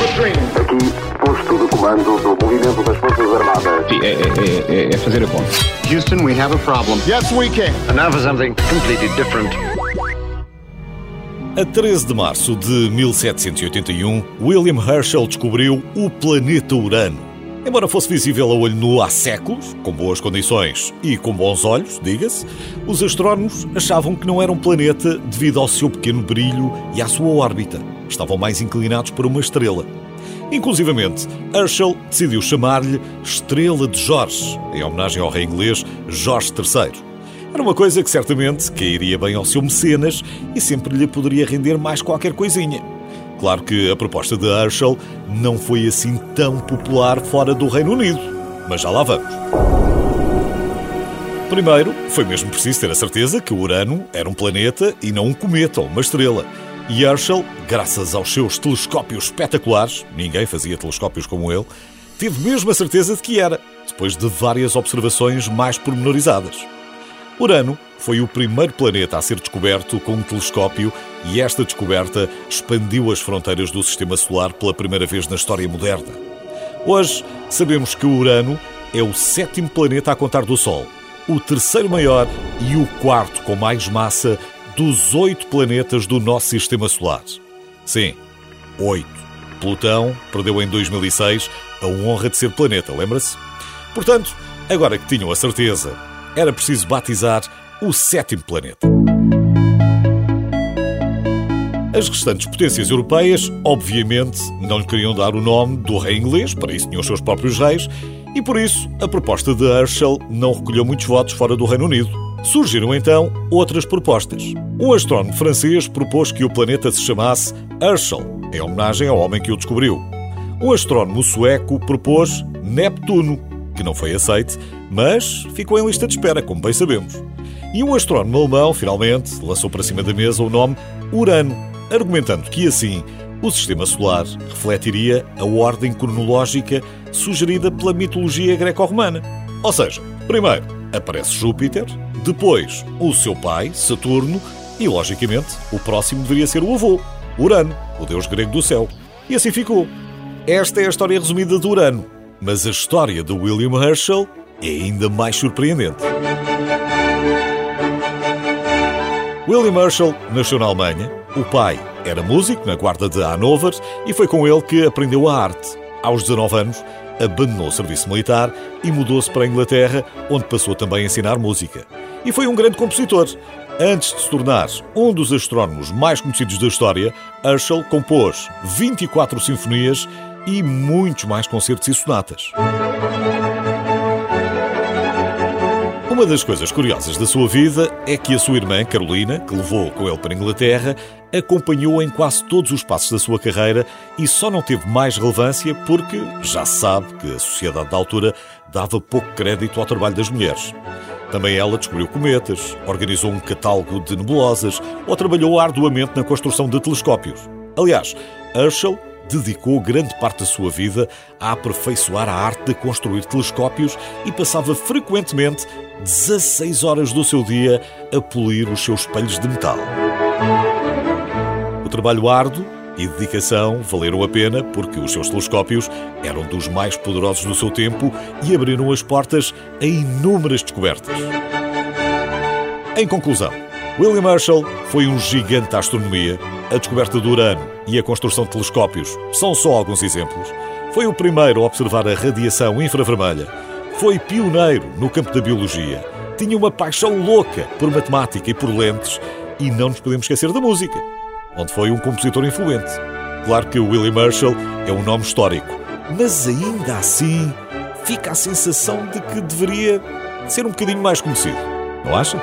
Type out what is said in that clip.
Aqui, posto de comando do movimento das Forças Armadas. Sim, é, é, é, é fazer a conta. Houston, we have a problem. Yes, we can. And now for something completely different. A 13 de março de 1781, William Herschel descobriu o planeta Urano. Embora fosse visível a olho nu há séculos, com boas condições e com bons olhos, diga-se, os astrónomos achavam que não era um planeta devido ao seu pequeno brilho e à sua órbita. Estavam mais inclinados para uma estrela. Inclusivamente, Herschel decidiu chamar-lhe Estrela de Jorge, em homenagem ao rei inglês Jorge III. Era uma coisa que certamente cairia bem ao seu mecenas e sempre lhe poderia render mais qualquer coisinha. Claro que a proposta de Herschel não foi assim tão popular fora do Reino Unido, mas já lá vamos. Primeiro, foi mesmo preciso ter a certeza que Urano era um planeta e não um cometa ou uma estrela. E Herschel, graças aos seus telescópios espetaculares, ninguém fazia telescópios como ele, teve mesmo a certeza de que era, depois de várias observações mais pormenorizadas. Urano foi o primeiro planeta a ser descoberto com um telescópio e esta descoberta expandiu as fronteiras do sistema solar pela primeira vez na história moderna. Hoje sabemos que Urano é o sétimo planeta a contar do Sol, o terceiro maior e o quarto com mais massa dos oito planetas do nosso sistema solar. Sim, oito. Plutão perdeu em 2006 a honra de ser planeta, lembra-se? Portanto, agora que tinham a certeza era preciso batizar o sétimo planeta. As restantes potências europeias, obviamente, não lhe queriam dar o nome do rei inglês, para isso tinham os seus próprios reis, e por isso a proposta de Herschel não recolheu muitos votos fora do Reino Unido. Surgiram então outras propostas. Um astrónomo francês propôs que o planeta se chamasse Herschel, em homenagem ao homem que o descobriu. Um astrónomo sueco propôs Neptuno, que não foi aceite, mas ficou em lista de espera, como bem sabemos. E um astrónomo alemão, finalmente, lançou para cima da mesa o nome Urano, argumentando que assim o sistema solar refletiria a ordem cronológica sugerida pela mitologia greco-romana. Ou seja, primeiro aparece Júpiter, depois o seu pai, Saturno, e logicamente o próximo deveria ser o avô, Urano, o deus grego do céu. E assim ficou. Esta é a história resumida de Urano, mas a história de William Herschel é ainda mais surpreendente. William Herschel nasceu na Alemanha. O pai era músico na guarda de Hanover e foi com ele que aprendeu a arte. Aos 19 anos, abandonou o serviço militar e mudou-se para a Inglaterra, onde passou também a ensinar música. E foi um grande compositor. Antes de se tornar um dos astrónomos mais conhecidos da história, Herschel compôs 24 sinfonias e muitos mais concertos e sonatas. Uma das coisas curiosas da sua vida é que a sua irmã, Carolina, que levou com ele para a Inglaterra, acompanhou em quase todos os passos da sua carreira e só não teve mais relevância porque já sabe que a sociedade da altura dava pouco crédito ao trabalho das mulheres. Também ela descobriu cometas, organizou um catálogo de nebulosas ou trabalhou arduamente na construção de telescópios. Aliás, Herschel dedicou grande parte da sua vida a aperfeiçoar a arte de construir telescópios e passava frequentemente 16 horas do seu dia a polir os seus espelhos de metal. O trabalho árduo e dedicação valeram a pena porque os seus telescópios eram dos mais poderosos do seu tempo e abriram as portas a inúmeras descobertas. Em conclusão, William Herschel foi um gigante da astronomia. A descoberta do Urano e a construção de telescópios são só alguns exemplos. Foi o primeiro a observar a radiação infravermelha. Foi pioneiro no campo da biologia. Tinha uma paixão louca por matemática e por lentes. E não nos podemos esquecer da música, onde foi um compositor influente. Claro que o William Herschel é um nome histórico, mas ainda assim fica a sensação de que deveria ser um bocadinho mais conhecido. Não acha?